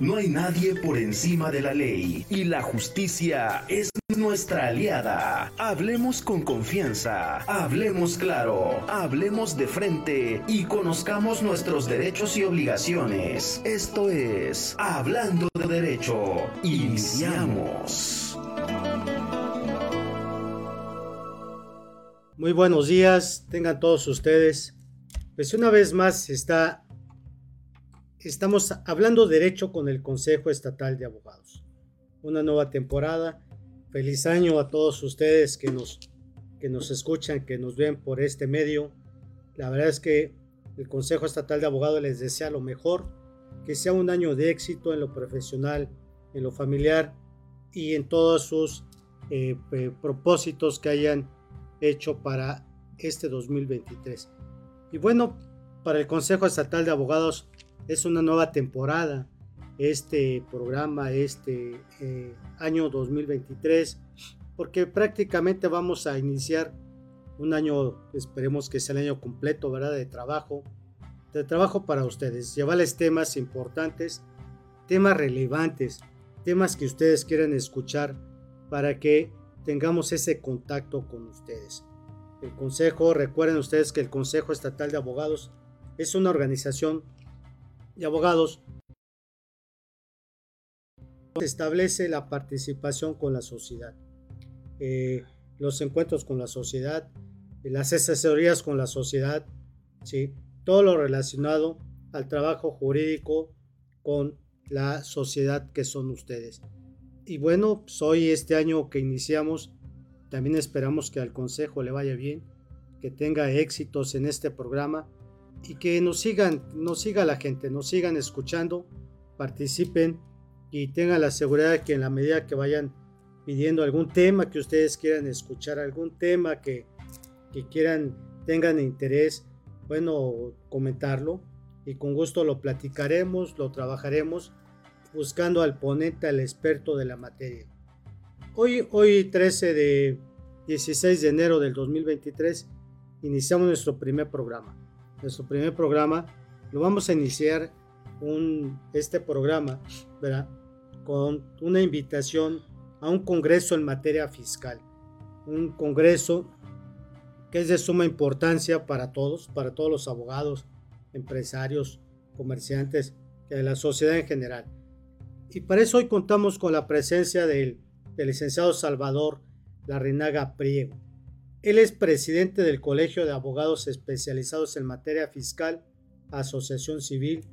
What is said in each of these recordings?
No hay nadie por encima de la ley y la justicia es nuestra aliada. Hablemos con confianza, hablemos claro, hablemos de frente y conozcamos nuestros derechos y obligaciones. Esto es Hablando de Derecho. Iniciamos. Muy buenos días, tengan todos ustedes. Pues una vez más está estamos hablando derecho con el Consejo Estatal de Abogados. Una nueva temporada. Feliz año a todos ustedes que nos, que nos escuchan, que nos ven por este medio. La verdad es que el Consejo Estatal de Abogados les desea lo mejor, que sea un año de éxito en lo profesional, en lo familiar y en todos sus eh, propósitos que hayan hecho para este 2023. Y bueno, para el Consejo Estatal de Abogados es una nueva temporada, este programa, este eh, año 2023, porque prácticamente vamos a iniciar un año, esperemos que sea el año completo, ¿verdad? De trabajo, de trabajo para ustedes, llevarles temas importantes, temas relevantes, temas que ustedes quieran escuchar para que tengamos ese contacto con ustedes. El Consejo, recuerden ustedes que el Consejo Estatal de Abogados es una organización y abogados establece la participación con la sociedad, eh, los encuentros con la sociedad, las asesorías con la sociedad, ¿sí? todo lo relacionado al trabajo jurídico con la sociedad que son ustedes. Y bueno, pues hoy este año que iniciamos, también esperamos que al Consejo le vaya bien, que tenga éxitos en este programa y que nos sigan, nos siga la gente, nos sigan escuchando, participen y tengan la seguridad de que en la medida que vayan pidiendo algún tema que ustedes quieran escuchar, algún tema que, que quieran, tengan interés, bueno, comentarlo y con gusto lo platicaremos, lo trabajaremos buscando al ponente, al experto de la materia. Hoy, hoy 13 de 16 de enero del 2023, iniciamos nuestro primer programa nuestro primer programa, lo vamos a iniciar este programa. Con una invitación a un congreso en materia fiscal. Un congreso que es de suma importancia para todos, para todos los abogados, empresarios, comerciantes, de la sociedad en general. Y para eso hoy contamos con la presencia del, del licenciado Salvador Larrinaga Priego. Él es presidente del Colegio de Abogados Especializados en Materia Fiscal, Asociación Civil,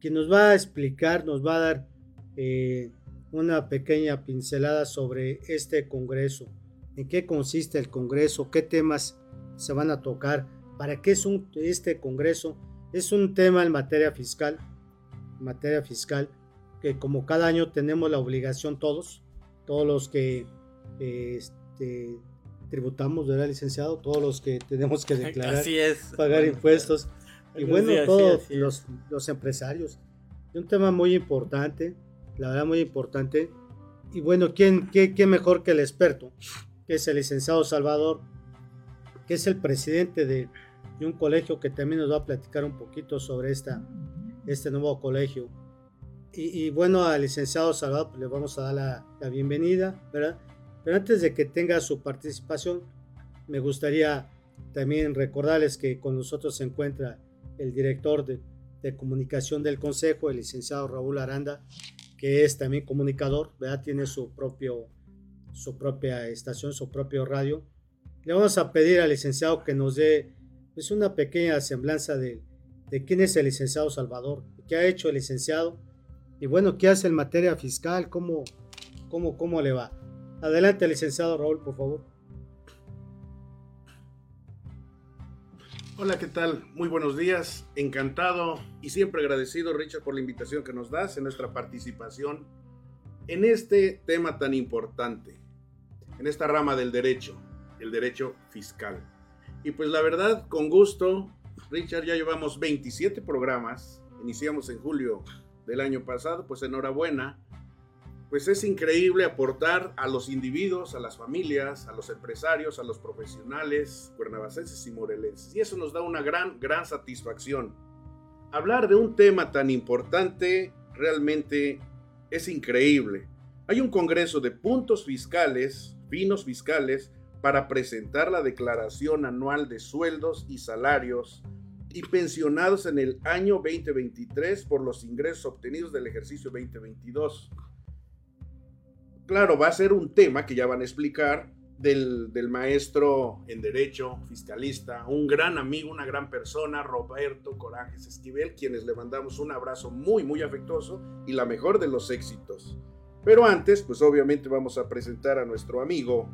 quien nos va a explicar, nos va a dar eh, una pequeña pincelada sobre este Congreso, en qué consiste el Congreso, qué temas se van a tocar, para qué es este Congreso. Es un tema en materia fiscal, materia fiscal, que como cada año tenemos la obligación todos, todos los que este, tributamos, ¿verdad, licenciado? Todos los que tenemos que declarar, pagar impuestos. Y bueno, todos los, los, empresarios. Es un tema muy importante, la verdad muy importante. Y bueno, ¿quién, qué, qué mejor que el experto, que es el licenciado Salvador, que es el presidente de, de, un colegio que también nos va a platicar un poquito sobre esta, este nuevo colegio. Y, y bueno, al licenciado Salvador pues, le vamos a dar la, la bienvenida, ¿verdad? Pero antes de que tenga su participación, me gustaría también recordarles que con nosotros se encuentra el director de, comunicación del Consejo, el licenciado Raúl Aranda, que es también comunicador, ¿verdad? tiene su, propio, su propia estación, su propio radio. Le vamos a pedir al licenciado que nos dé pues, una pequeña semblanza de, de quién es el licenciado Salvador, qué ha hecho el licenciado y bueno, qué hace en materia fiscal, cómo, cómo, cómo le va. Adelante, licenciado Raúl, por favor. Hola, ¿qué tal? Muy buenos días. Encantado y siempre agradecido, Richard, por la invitación que nos das en nuestra participación en este tema tan importante, en esta rama del derecho, el derecho fiscal. Y pues la verdad, con gusto, Richard, ya llevamos 27 programas, iniciamos en julio del año pasado, pues enhorabuena pues es increíble aportar a los individuos, a las familias, a los empresarios, a los profesionales cuernavacenses y morelenses. Y eso nos da una gran, gran satisfacción. Hablar de un tema tan importante realmente es increíble. Hay un congreso de puntos fiscales, finos fiscales, para presentar la declaración anual de sueldos y salarios y pensionados en el año 2023 por los ingresos obtenidos del ejercicio 2022. Claro, va a ser un tema que ya van a explicar del, del, maestro en Derecho, fiscalista, un gran amigo, una gran persona, Roberto Corajes Esquivel, quienes le mandamos un abrazo muy, muy afectuoso y la mejor de los éxitos. Pero antes, pues obviamente vamos a presentar a nuestro amigo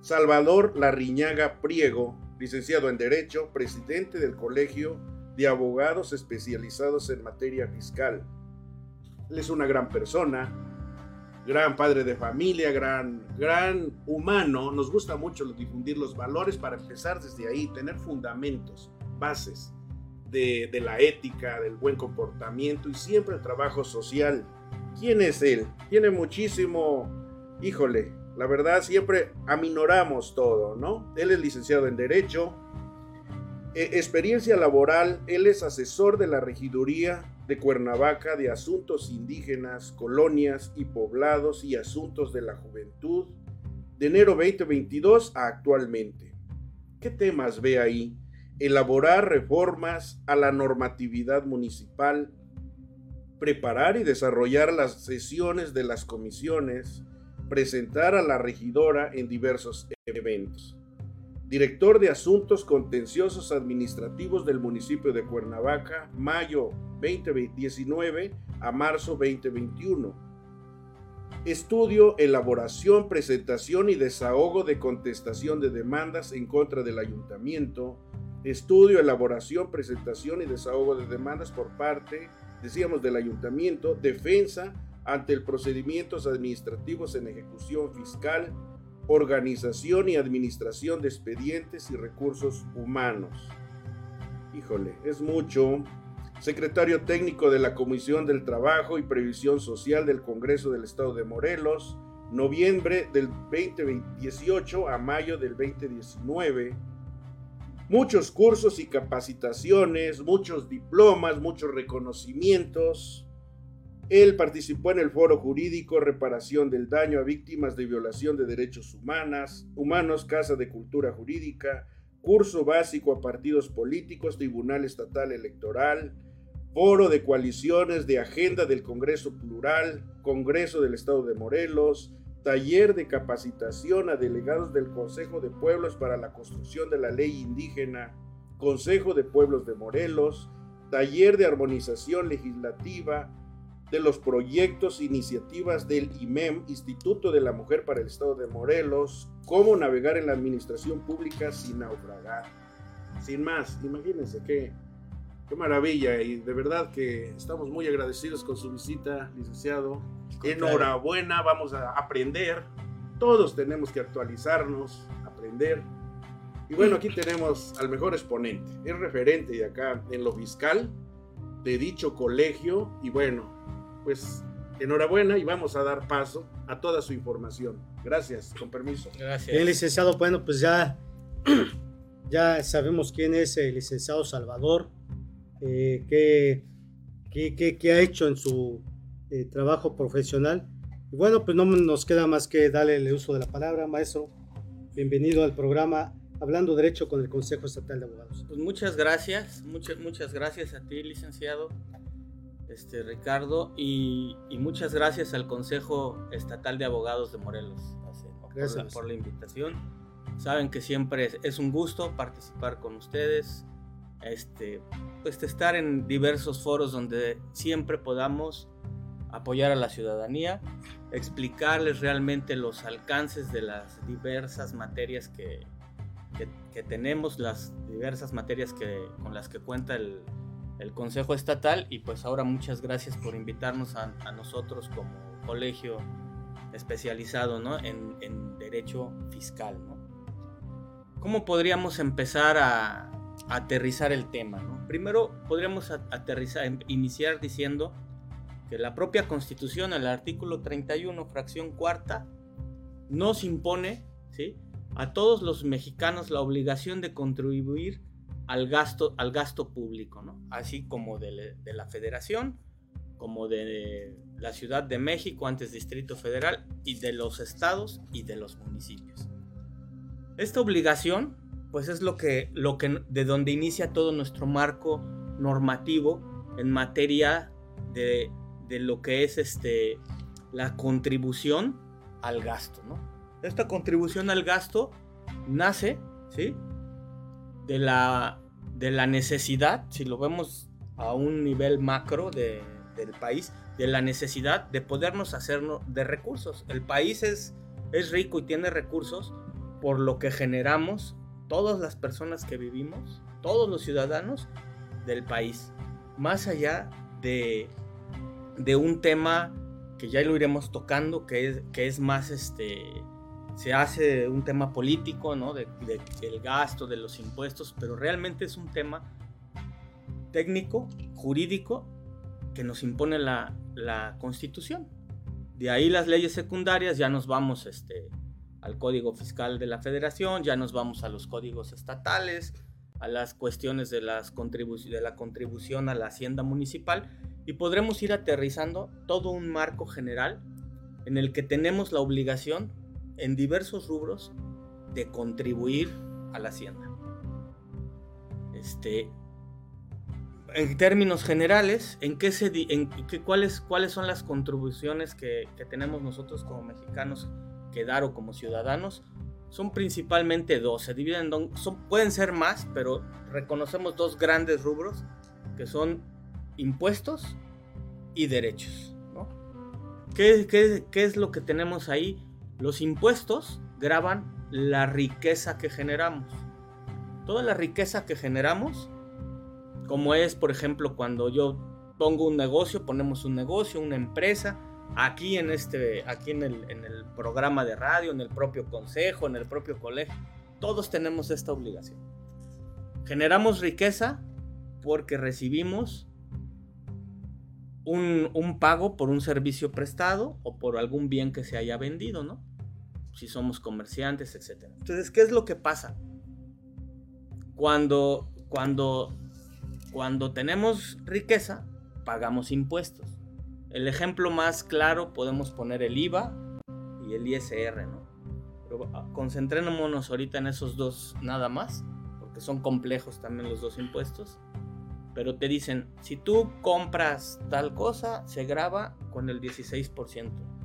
Salvador Larriñaga Priego, licenciado en Derecho, presidente del Colegio de Abogados especializados en materia fiscal. Él es una gran persona, gran padre de familia, gran, gran humano. Nos gusta mucho difundir los valores para empezar desde ahí, tener fundamentos, bases de, de la ética, del buen comportamiento y siempre el trabajo social. ¿Quién es él? Tiene muchísimo, híjole, la verdad siempre aminoramos todo, ¿no? Él es licenciado en Derecho, e, experiencia laboral, él es asesor de la regiduría de Cuernavaca de asuntos indígenas, colonias y poblados y asuntos de la juventud de enero 2022 a actualmente. ¿Qué temas ve ahí? Elaborar reformas a la normatividad municipal, preparar y desarrollar las sesiones de las comisiones, presentar a la regidora en diversos eventos. Director de Asuntos Contenciosos Administrativos del municipio de Cuernavaca, mayo 2019 a marzo 2021. Estudio, elaboración, presentación y desahogo de contestación de demandas en contra del ayuntamiento. Estudio, elaboración, presentación y desahogo de demandas por parte, decíamos, del ayuntamiento. Defensa, ante el procedimientos administrativos en ejecución fiscal, organización y administración de expedientes y recursos humanos. Híjole, es mucho. Secretario técnico de la Comisión del Trabajo y Previsión Social del Congreso del Estado de Morelos, noviembre del 2018 a mayo del 2019. Muchos cursos y capacitaciones, muchos diplomas, muchos reconocimientos él participó en el foro jurídico Reparación del Daño a Víctimas de Violación de Derechos Humanos, Humanos Casa de Cultura Jurídica, curso básico a partidos políticos, Tribunal Estatal Electoral, foro de coaliciones de agenda del Congreso Plural, Congreso del Estado de Morelos, taller de capacitación a delegados del Consejo de Pueblos para la construcción de la ley indígena, Consejo de Pueblos de Morelos, taller de armonización legislativa, de los proyectos, iniciativas del IMEM, Instituto de la Mujer para el Estado de Morelos, cómo navegar en la administración pública sin naufragar. Sin más, imagínense qué, qué maravilla y de verdad que estamos muy agradecidos con su visita, licenciado. Enhorabuena, vamos a aprender. Todos tenemos que actualizarnos, aprender. Y bueno, aquí tenemos al mejor exponente, es referente de acá en lo fiscal de dicho colegio y bueno, pues enhorabuena y vamos a dar paso a toda su información. Gracias, con permiso. Gracias. Bien, licenciado, bueno, pues ya, ya sabemos quién es el licenciado Salvador, eh, qué, qué, ha hecho en su eh, trabajo profesional. Y bueno, pues no nos queda más que darle el uso de la palabra, maestro. Bienvenido al programa Hablando Derecho con el Consejo Estatal de Abogados. Pues muchas gracias, muchas, muchas gracias a ti, licenciado este, Ricardo, y, muchas gracias al Consejo Estatal de Abogados de Morelos gracias. Por, la, invitación. Saben que siempre es, un gusto participar con ustedes, este, pues estar en diversos foros donde siempre podamos apoyar a la ciudadanía, explicarles realmente los alcances de las diversas materias que, que tenemos, las diversas materias que, con las que cuenta el, el Consejo Estatal y pues ahora muchas gracias por invitarnos a, nosotros como colegio especializado en, derecho fiscal. ¿Cómo podríamos empezar a, aterrizar el tema? Primero podríamos aterrizar, em, iniciar diciendo que la propia Constitución, el artículo 31, fracción cuarta, nos impone ¿sí? a todos los mexicanos la obligación de contribuir al gasto, al gasto público, así como de, la federación, como de la Ciudad de México, antes Distrito Federal, y de los estados y de los municipios. Esta obligación, pues es lo que, de donde inicia todo nuestro marco normativo en materia de, lo que es este, la contribución al gasto. Esta contribución al gasto nace ¿sí? De, la, de la necesidad, si lo vemos a un nivel macro de, del país, de la necesidad de podernos hacernos de recursos. El país es, es rico y tiene recursos por lo que generamos todas las personas que vivimos, todos los ciudadanos del país. Más allá de, de un tema que ya lo iremos tocando, que es, que es más este se hace un tema político, ¿no? De, del gasto, de los impuestos, pero realmente es un tema técnico, jurídico, que nos impone la, la Constitución. De ahí las leyes secundarias, ya nos vamos este, al Código Fiscal de la Federación, ya nos vamos a los códigos estatales, a las cuestiones de, las de la contribución a la hacienda municipal y podremos ir aterrizando todo un marco general en el que tenemos la obligación en diversos rubros de contribuir a la hacienda. Este, en términos generales, ¿en qué se, en qué, cuáles, ¿cuáles son las contribuciones que, que, tenemos nosotros como mexicanos que dar o como ciudadanos? Son principalmente dos, se dividen, pueden ser más, pero reconocemos dos grandes rubros que son impuestos y derechos. ¿no? ¿Qué, qué, qué es lo que tenemos ahí? Los impuestos graban la riqueza que generamos. Toda la riqueza que generamos, como es, por ejemplo, cuando yo pongo un negocio, ponemos un negocio, una empresa, aquí en este, aquí en el, en el programa de radio, en el propio consejo, en el propio colegio, todos tenemos esta obligación. Generamos riqueza porque recibimos un, pago por un servicio prestado o por algún bien que se haya vendido, ¿no? Si somos comerciantes, etc. Entonces, ¿qué es lo que pasa? Cuando, cuando, cuando tenemos riqueza, pagamos impuestos. El ejemplo más claro podemos poner el IVA y el ISR, ¿no? Pero ah, concentrémonos ahorita en esos dos nada más, porque son complejos también los dos impuestos pero te dicen, si tú compras tal cosa, se graba con el 16%, ¿no?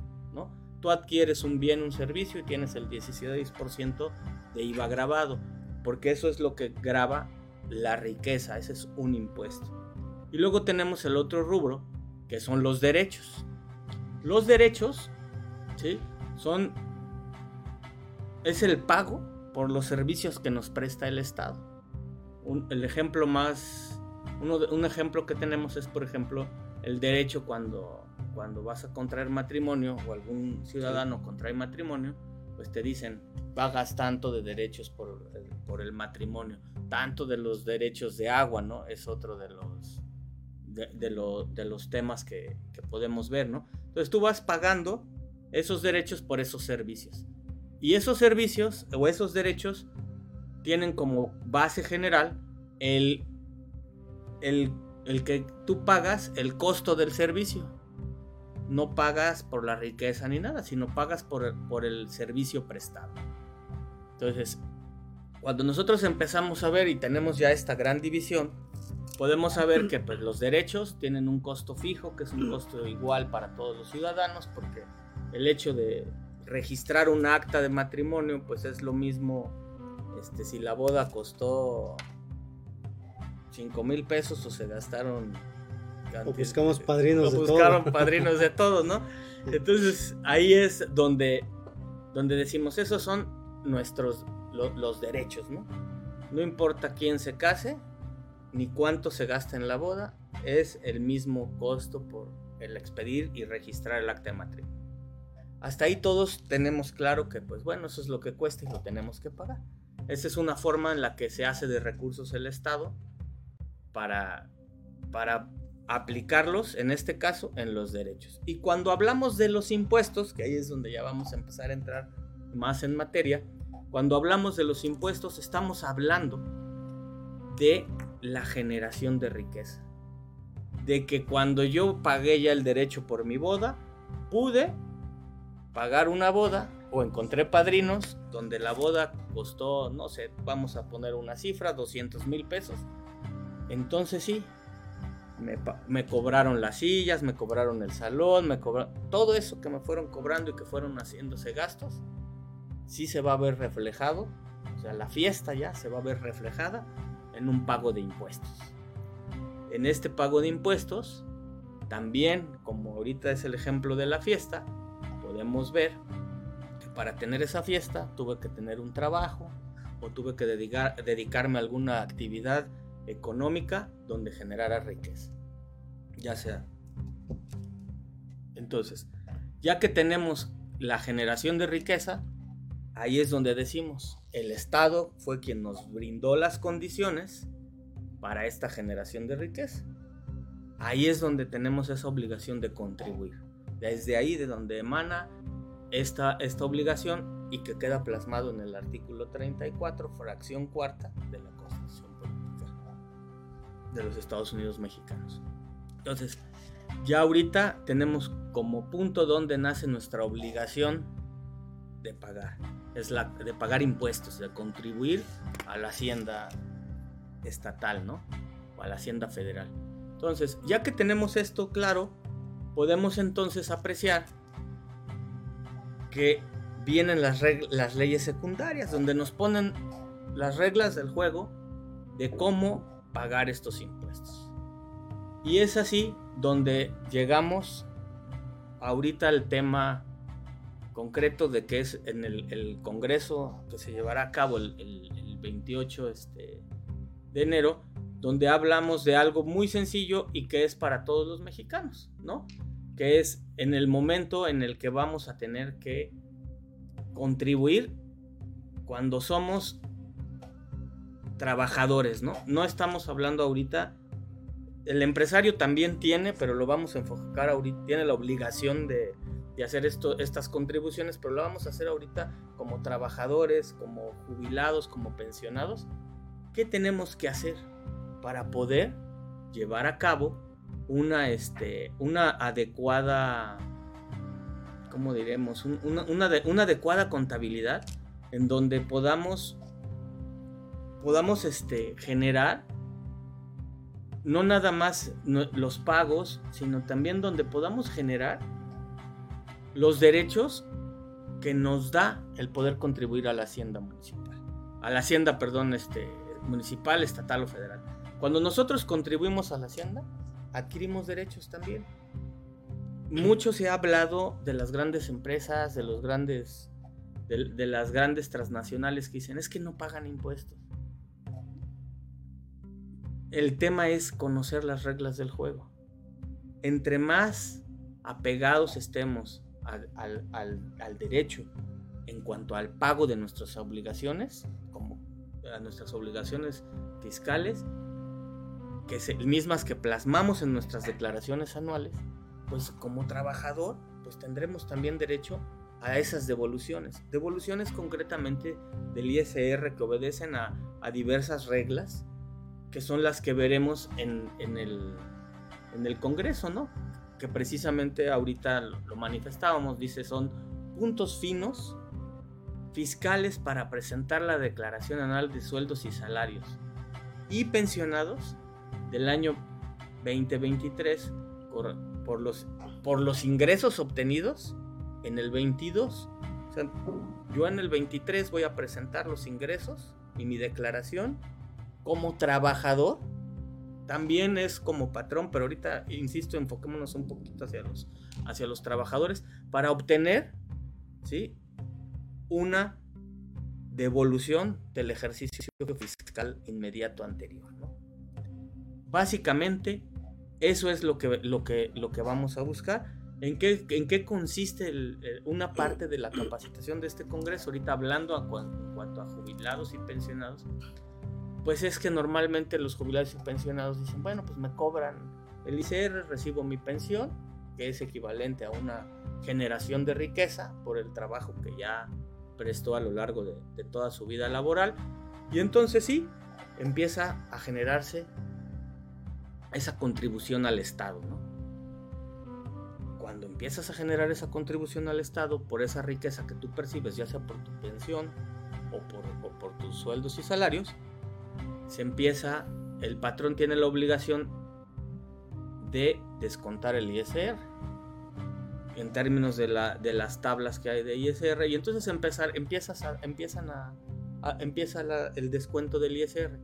Tú adquieres un bien, un servicio y tienes el 16% de IVA grabado, porque eso es lo que graba la riqueza, ese es un impuesto. Y luego tenemos el otro rubro, que son los derechos. Los derechos, ¿sí? Son, es el pago por los servicios que nos presta el Estado. el ejemplo más un ejemplo que tenemos es, por ejemplo, el derecho cuando, cuando vas a contraer matrimonio o algún ciudadano contrae matrimonio, pues te dicen, pagas tanto de derechos por el, por el matrimonio, tanto de los derechos de agua, ¿no? Es otro de los, de, de los temas que, que podemos ver, ¿no? Entonces tú vas pagando esos derechos por esos servicios. Y esos servicios o esos derechos tienen como base general el el, que tú pagas el costo del servicio. No pagas por la riqueza ni nada, sino pagas por, por el servicio prestado. Entonces, cuando nosotros empezamos a ver y tenemos ya esta gran división, podemos saber que pues, los derechos tienen un costo fijo, que es un costo igual para todos los ciudadanos, porque el hecho de registrar un acta de matrimonio, pues es lo mismo este, si la boda costó 5 mil pesos o se gastaron. O buscamos padrinos de buscaron padrinos de todos, ¿no? Entonces ahí es donde, donde decimos, esos son nuestros, los derechos, ¿no? No importa quién se case, ni cuánto se gasta en la boda, es el mismo costo por el expedir y registrar el acta de matrimonio. Hasta ahí todos tenemos claro que, pues bueno, eso es lo que cuesta y lo tenemos que pagar. Esa es una forma en la que se hace de recursos el Estado para, para aplicarlos, en este caso, en los derechos. Y cuando hablamos de los impuestos, que ahí es donde ya vamos a empezar a entrar más en materia, cuando hablamos de los impuestos estamos hablando de la generación de riqueza. de que cuando yo pagué ya el derecho por mi boda, pude pagar una boda o encontré padrinos donde la boda costó, no sé, vamos a poner una cifra, 200 mil pesos. Entonces sí, me, cobraron las sillas, me cobraron el salón, me cobraron todo eso que me fueron cobrando y que fueron haciéndose gastos, sí se va a ver reflejado, o sea, la fiesta ya se va a ver reflejada en un pago de impuestos. En este pago de impuestos, también, como ahorita es el ejemplo de la fiesta, podemos ver que para tener esa fiesta tuve que tener un trabajo o tuve que dedicar, dedicarme a alguna actividad económica donde generara riqueza. Ya sea. Entonces, ya que tenemos la generación de riqueza, ahí es donde decimos, el Estado fue quien nos brindó las condiciones para esta generación de riqueza. Ahí es donde tenemos esa obligación de contribuir. Desde ahí de donde emana esta, esta obligación y que queda plasmado en el artículo 34, fracción cuarta de la Constitución Política de los Estados Unidos Mexicanos. Entonces, ya ahorita tenemos como punto donde nace nuestra obligación de pagar. Es la de pagar impuestos, de contribuir a la hacienda estatal, ¿no? O a la hacienda federal. Entonces, ya que tenemos esto claro, podemos entonces apreciar que vienen las, las leyes secundarias, donde nos ponen las reglas del juego de cómo pagar estos impuestos. Y es así donde llegamos ahorita al tema concreto de que es en el, Congreso que se llevará a cabo el, 28 este, de enero, donde hablamos de algo muy sencillo y que es para todos los mexicanos, ¿no? Que es en el momento en el que vamos a tener que contribuir cuando somos trabajadores, ¿no? No estamos hablando ahorita el empresario también tiene, pero lo vamos a enfocar ahorita, tiene la obligación de, hacer estas contribuciones, pero lo vamos a hacer ahorita como trabajadores, como jubilados, como pensionados. ¿Qué tenemos que hacer para poder llevar a cabo una, este, adecuada, ¿cómo diremos? una, una, adecuada contabilidad en donde podamos, podamos este, generar no nada más los pagos, sino también donde podamos generar los derechos que nos da el poder contribuir a la hacienda municipal, a la hacienda, perdón, este, municipal, estatal o federal. Cuando nosotros contribuimos a la hacienda, adquirimos derechos también. Mucho se ha hablado de las grandes empresas, de los grandes, de las grandes transnacionales que dicen es que no pagan impuestos. El tema es conocer las reglas del juego. Entre más apegados estemos al, derecho en cuanto al pago de nuestras obligaciones, como a nuestras obligaciones fiscales, que mismas que plasmamos en nuestras declaraciones anuales, pues como trabajador, pues tendremos también derecho a esas devoluciones. Devoluciones concretamente del ISR que obedecen a diversas reglas que son las que veremos en, el, en el Congreso, ¿no? Que precisamente ahorita lo manifestábamos, dice, son puntos finos fiscales para presentar la declaración anual de sueldos y salarios y pensionados del año 2023 por, los, por los ingresos obtenidos en el 22. O sea, yo en el 23 voy a presentar los ingresos y mi declaración como trabajador también es como patrón, pero ahorita, insisto, enfoquémonos un poquito hacia los, hacia los trabajadores para obtener ¿sí? una devolución del ejercicio fiscal inmediato anterior. Básicamente, eso es lo que, lo que, lo que vamos a buscar. ¿En qué, en qué consiste una parte de la capacitación de este Congreso? Ahorita hablando en cuanto a jubilados y pensionados, pues es que normalmente los jubilados y pensionados dicen, bueno, pues me cobran el ICR, recibo mi pensión, que es equivalente a una generación de riqueza por el trabajo que ya prestó a lo largo de, toda su vida laboral. Y entonces sí, empieza a generarse esa contribución al Estado, ¿no? Cuando empiezas a generar esa contribución al Estado por esa riqueza que tú percibes, ya sea por tu pensión o o por tus sueldos y salarios, se empieza, el patrón tiene la obligación de descontar el ISR en términos de, la, de las tablas que hay de ISR y entonces empezar, a, empiezan a, empieza el descuento del ISR.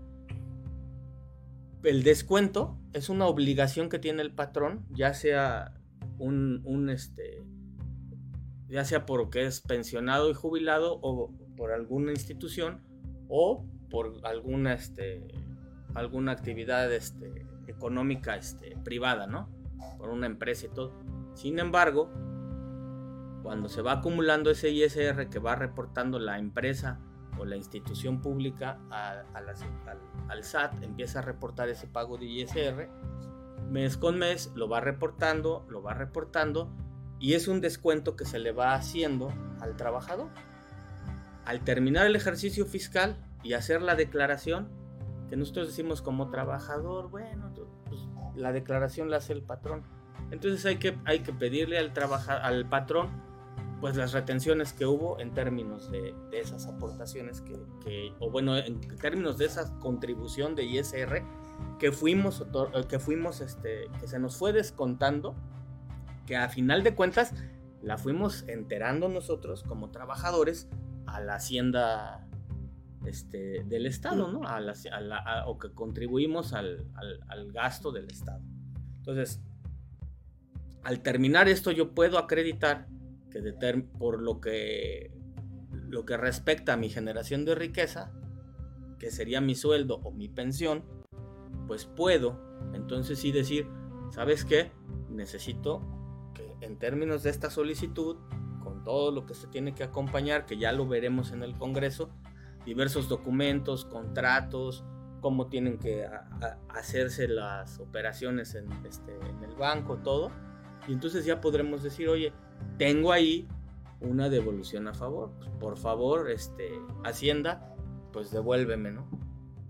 El descuento es una obligación que tiene el patrón, ya sea un, un este, ya sea porque es pensionado y jubilado o por alguna institución o por alguna, este, alguna actividad este, económica este, privada, ¿no? Por una empresa y todo. Sin embargo, cuando se va acumulando ese ISR que va reportando la empresa o la institución pública al, SAT, empieza a reportar ese pago de ISR, mes con mes lo va reportando, lo va reportando y es un descuento que se le va haciendo al trabajador. Al terminar el ejercicio fiscal y hacer la declaración, que nosotros decimos como trabajador, bueno, pues, la declaración la hace el patrón. Entonces hay que, hay que pedirle al, al patrón pues las retenciones que hubo en términos de, esas aportaciones que, o bueno, en términos de esa contribución de ISR que fuimos, que fuimos, este, que se nos fue descontando, que a final de cuentas la fuimos enterando nosotros como trabajadores a la hacienda este, del Estado, ¿no? A la, o que contribuimos al, al gasto del Estado. Entonces, al terminar esto yo puedo acreditar que por lo que, lo que respecta a mi generación de riqueza, que sería mi sueldo o mi pensión, pues puedo entonces sí decir, ¿sabes qué? Necesito que en términos de esta solicitud, con todo lo que se tiene que acompañar, que ya lo veremos en el Congreso, diversos documentos, contratos, cómo tienen que hacerse las operaciones en, este, el banco, todo. Y entonces ya podremos decir, oye, tengo ahí una devolución a favor. Pues, por favor, este, Hacienda, pues devuélveme, ¿no?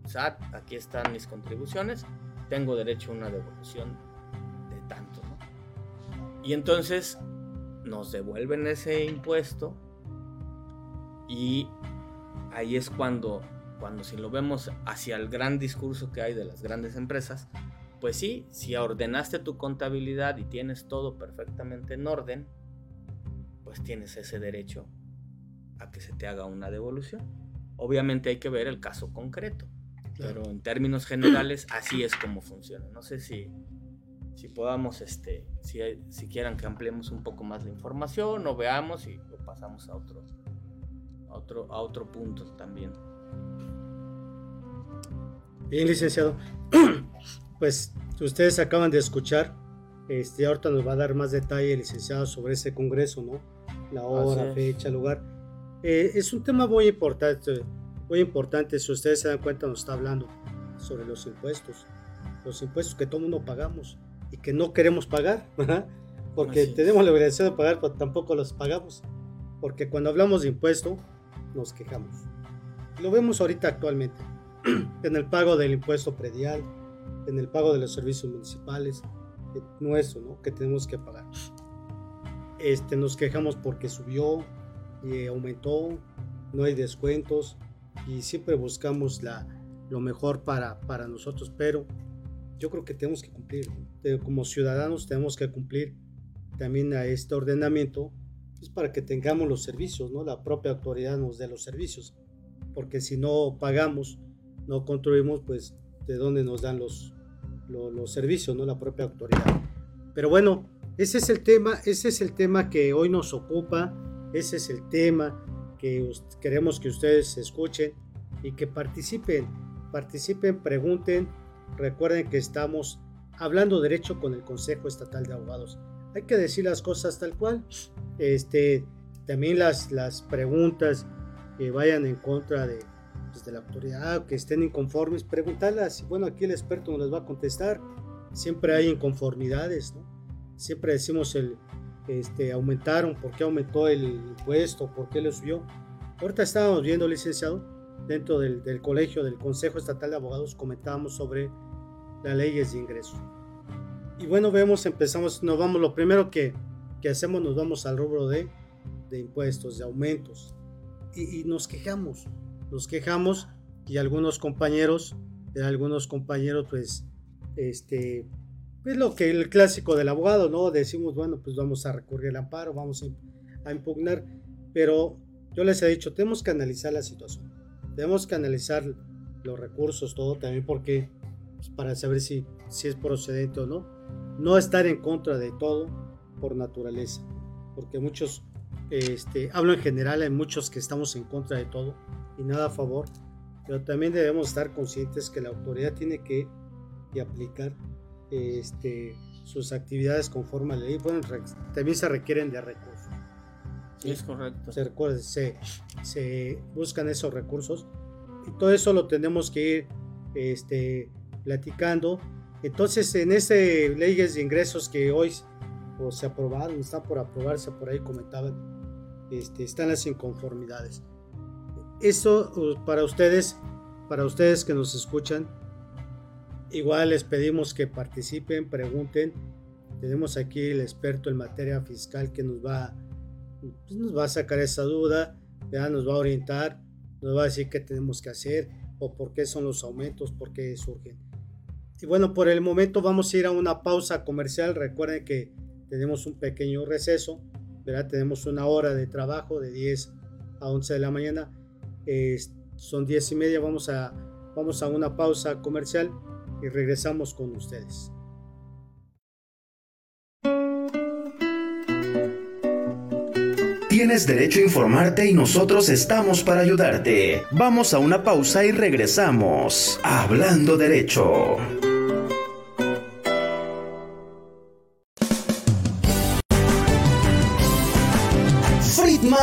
SAT, aquí están mis contribuciones, tengo derecho a una devolución de tanto, ¿no? Y entonces nos devuelven ese impuesto y ahí es cuando, cuando si lo vemos hacia el gran discurso que hay de las grandes empresas, pues sí, si ordenaste tu contabilidad y tienes todo perfectamente en orden, pues tienes ese derecho a que se te haga una devolución. Obviamente hay que ver el caso concreto, pero en términos generales así es como funciona. No sé si, si podamos, este, si, si quieran que ampliemos un poco más la información o veamos y lo pasamos a otro, a otro, a otro punto también. Bien, licenciado. Pues ustedes acaban de escuchar, este, ahorita nos va a dar más detalle licenciado sobre ese congreso, ¿no? La hora, fecha, lugar. Eh, es un tema muy importante, muy importante, si ustedes se dan cuenta nos está hablando sobre los impuestos, los impuestos que todo mundo pagamos y que no queremos pagar, porque tenemos la obligación de pagar, pero tampoco los pagamos, porque cuando hablamos de impuesto nos quejamos. Lo vemos ahorita actualmente en el pago del impuesto predial, en el pago de los servicios municipales, nuestro, ¿no? Que tenemos que pagar. Este, nos quejamos porque subió y aumentó, no hay descuentos y siempre buscamos la, lo mejor para, para nosotros, pero yo creo que tenemos que cumplir, como ciudadanos tenemos que cumplir también a este ordenamiento pues, para que tengamos los servicios, ¿no? La propia autoridad nos dé los servicios, porque si no pagamos, no construimos, pues de dónde nos dan los, los, servicios, ¿no? La propia autoridad. Pero bueno, ese es el tema, ese es el tema que hoy nos ocupa, ese es el tema que queremos que ustedes escuchen y que participen, participen, pregunten. Recuerden que estamos hablando derecho con el Consejo Estatal de Abogados. Hay que decir las cosas tal cual. Este, también las, las preguntas que vayan en contra de, de la autoridad que estén inconformes, preguntarlas. Bueno, aquí el experto nos les va a contestar. Siempre hay inconformidades, ¿no? Siempre decimos el, este, aumentaron, ¿por qué aumentó el impuesto? ¿Por qué le subió? Ahorita estábamos viendo, licenciado, dentro del, del, colegio, del Consejo Estatal de Abogados, comentábamos sobre las leyes de ingreso. Y bueno, vemos, empezamos, nos vamos, lo primero que, que hacemos, nos vamos al rubro de, de impuestos, de aumentos. Y, y, nos quejamos, nos quejamos y algunos compañeros, algunos compañeros pues, este, es lo que el clásico del abogado, ¿no? Decimos, bueno, pues vamos a recurrir al amparo, vamos a, impugnar, pero yo les he dicho, tenemos que analizar la situación, tenemos que analizar los recursos, todo también, porque pues, para saber si, si es procedente o no, no estar en contra de todo por naturaleza, porque muchos, este, hablo en general, hay muchos que estamos en contra de todo y nada a favor, pero también debemos estar conscientes que la autoridad tiene que aplicar este, sus actividades conforme a la ley, bueno, también se requieren de recursos. Es correcto. Se, se, buscan esos recursos y todo eso lo tenemos que ir este, platicando. Entonces, en ese leyes de ingresos que hoy o se aprobaron, están por aprobarse, por ahí comentaban, este, están las inconformidades. Eso uh, para ustedes, para ustedes que nos escuchan, Igual les pedimos que participen, pregunten. Tenemos aquí el experto en materia fiscal que nos va, pues, nos va a sacar esa duda, ya nos va a orientar, nos va a decir qué tenemos que hacer o por qué son los aumentos, por qué surgen. Y bueno, por el momento vamos a ir a una pausa comercial. Recuerden que tenemos un pequeño receso, ¿verdad? Tenemos una hora de trabajo de 10 a 11 de la mañana. son 10 y media, vamos a, vamos a una pausa comercial y regresamos con ustedes. Tienes derecho a informarte y nosotros estamos para ayudarte. Vamos a una pausa y regresamos. Hablando derecho.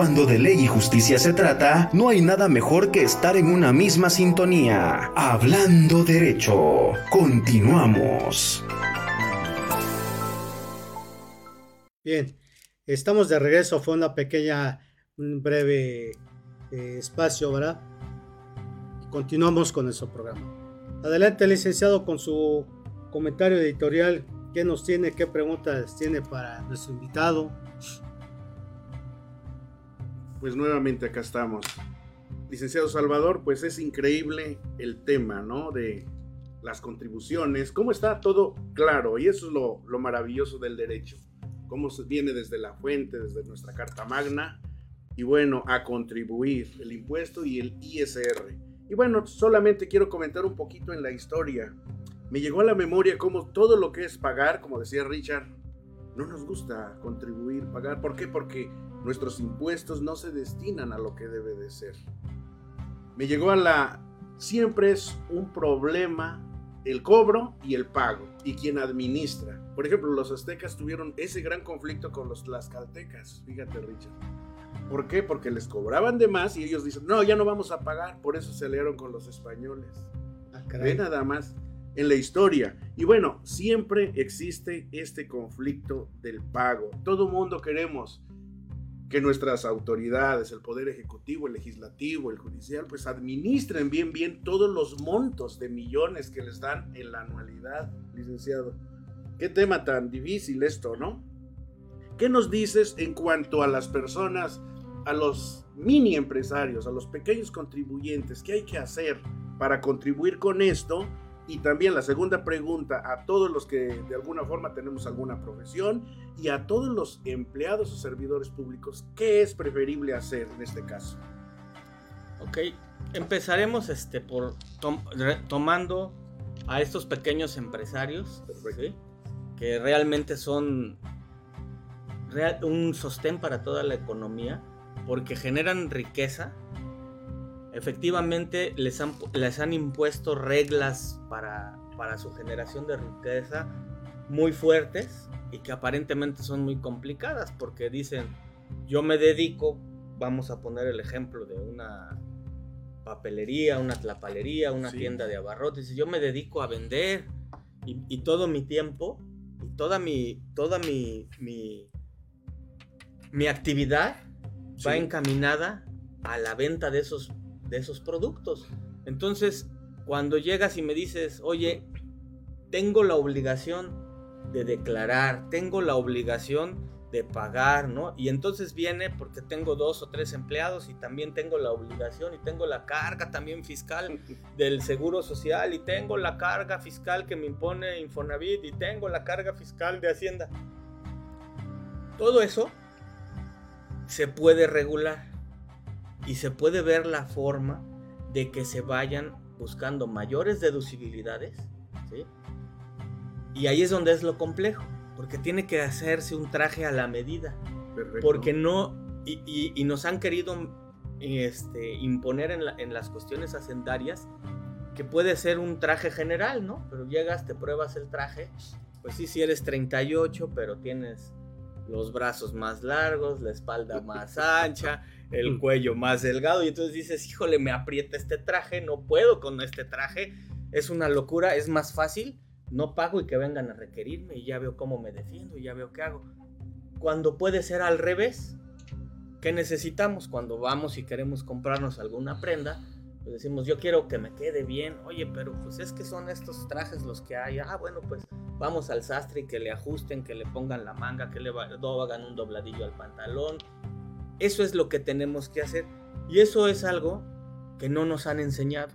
Cuando de ley y justicia se trata, no hay nada mejor que estar en una misma sintonía. Hablando derecho. Continuamos. Bien, estamos de regreso. Fue una pequeña, un breve eh, espacio, ¿verdad? Continuamos con nuestro programa. Adelante, licenciado, con su comentario editorial. ¿Qué nos tiene? ¿Qué preguntas tiene para nuestro invitado? Pues nuevamente acá estamos. Licenciado Salvador, pues es increíble el tema, ¿no? De las contribuciones, cómo está todo claro, y eso es lo, maravilloso del derecho, cómo se viene desde la fuente, desde nuestra Carta Magna, y bueno, a contribuir el impuesto y el ISR. Y bueno, solamente quiero comentar un poquito en la historia. Me llegó a la memoria cómo todo lo que es pagar, como decía Richard, no nos gusta contribuir, pagar. ¿Por qué? Porque nuestros impuestos no se destinan a lo que debe de ser. Me llegó a la... Siempre es un problema el cobro y el pago y quien administra. Por ejemplo, los aztecas tuvieron ese gran conflicto con los tlaxcaltecas. Fíjate, Richard. ¿Por qué? Porque les cobraban de más y ellos dicen, no, ya no vamos a pagar. Por eso se aliaron con los españoles. Ah, Ve nada más en la historia. Y bueno, siempre existe este conflicto del pago. Todo mundo queremos que nuestras autoridades, el Poder Ejecutivo, el Legislativo, el Judicial, pues administren bien, bien todos los montos de millones que les dan en la anualidad, licenciado. Qué tema tan difícil esto, ¿no? ¿Qué nos dices en cuanto a las personas, a los mini empresarios, a los pequeños contribuyentes? ¿Qué hay que hacer para contribuir con esto? Y también la segunda pregunta a todos los que de alguna forma tenemos alguna profesión y a todos los empleados o servidores públicos, ¿qué es preferible hacer en este caso? Ok, empezaremos este, por tomando a estos pequeños empresarios que realmente son un sostén para toda la economía porque generan riqueza efectivamente les han, les han impuesto reglas para, para su generación de riqueza muy fuertes y que aparentemente son muy complicadas porque dicen, yo me dedico, vamos a poner el ejemplo de una papelería, una tlapalería, una tienda de abarrotes, yo me dedico a vender y, todo mi tiempo y toda mi, toda mi, mi, mi actividad va encaminada a la venta de esos de esos productos. Entonces, cuando llegas y me dices, oye, tengo la obligación de declarar, tengo la obligación de pagar, ¿no? Y entonces viene porque tengo dos o tres empleados y también tengo la obligación y tengo la carga también fiscal del seguro social y tengo la carga fiscal que me impone Infonavit y tengo la carga fiscal de Hacienda. Todo eso se puede regular y se puede ver la forma de que se vayan buscando mayores deducibilidades, Y ahí es donde es lo complejo, porque tiene que hacerse un traje a la medida, porque no, y, nos han querido este, imponer en, en las cuestiones hacendarias que puede ser un traje general, ¿no? Pero llegas, te pruebas el traje, pues sí, si eres 38, pero tienes los brazos más largos, la espalda más ancha, el mm. cuello más delgado y entonces dices, híjole, me aprieta este traje, no puedo con este traje, es una locura, es más fácil, no pago y que vengan a requerirme y ya veo cómo me defiendo y ya veo qué hago. Cuando puede ser al revés, ¿qué necesitamos? Cuando vamos y queremos comprarnos alguna prenda, pues decimos, yo quiero que me quede bien, oye, pero pues es que son estos trajes los que hay, ah, bueno, pues vamos al sastre y que le ajusten, que le pongan la manga, que le hagan un dobladillo al pantalón, eso es lo que tenemos que hacer. Y eso es algo que no nos han enseñado.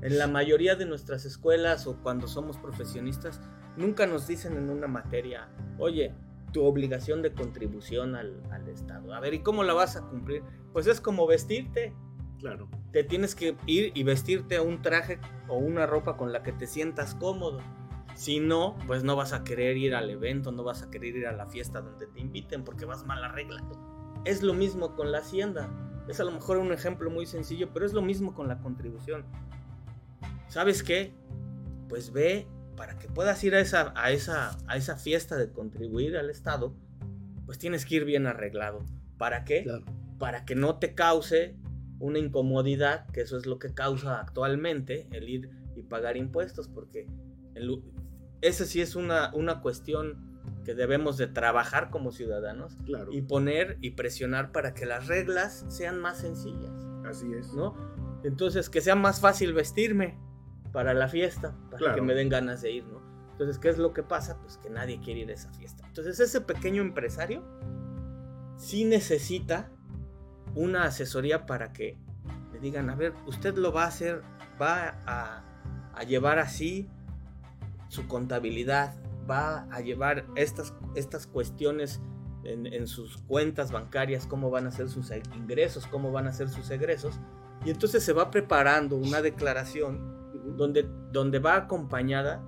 En la mayoría de nuestras escuelas o cuando somos profesionistas, nunca nos dicen en una materia, oye, tu obligación de contribución al, Estado. A ver, ¿y cómo la vas a cumplir? Pues es como vestirte. Claro. Te tienes que ir y vestirte a un traje o una ropa con la que te sientas cómodo. Si no, pues no vas a querer ir al evento, no vas a querer ir a la fiesta donde te inviten porque vas mal arreglado. Es lo mismo con la hacienda. Es a lo mejor un ejemplo muy sencillo, pero es lo mismo con la contribución. ¿Sabes qué? Pues ve, para que puedas ir a esa, a esa, a esa fiesta de contribuir al Estado, pues tienes que ir bien arreglado. ¿Para qué? Para que no te cause una incomodidad, que eso es lo que causa actualmente el ir y pagar impuestos, porque esa sí es una, una cuestión que debemos de trabajar como ciudadanos y poner y presionar para que las reglas sean más sencillas. Así es. ¿No? Entonces, que sea más fácil vestirme para la fiesta, para que me den ganas de ir, ¿no? Entonces, ¿qué es lo que pasa? Pues que nadie quiere ir a esa fiesta. Entonces, ese pequeño empresario sí necesita una asesoría para que le digan, a ver, usted lo va a hacer, va a, llevar así su contabilidad, va a llevar estas, estas cuestiones en, sus cuentas bancarias, cómo van a ser sus ingresos, cómo van a ser sus egresos, Y entonces se va preparando una declaración donde, donde va acompañada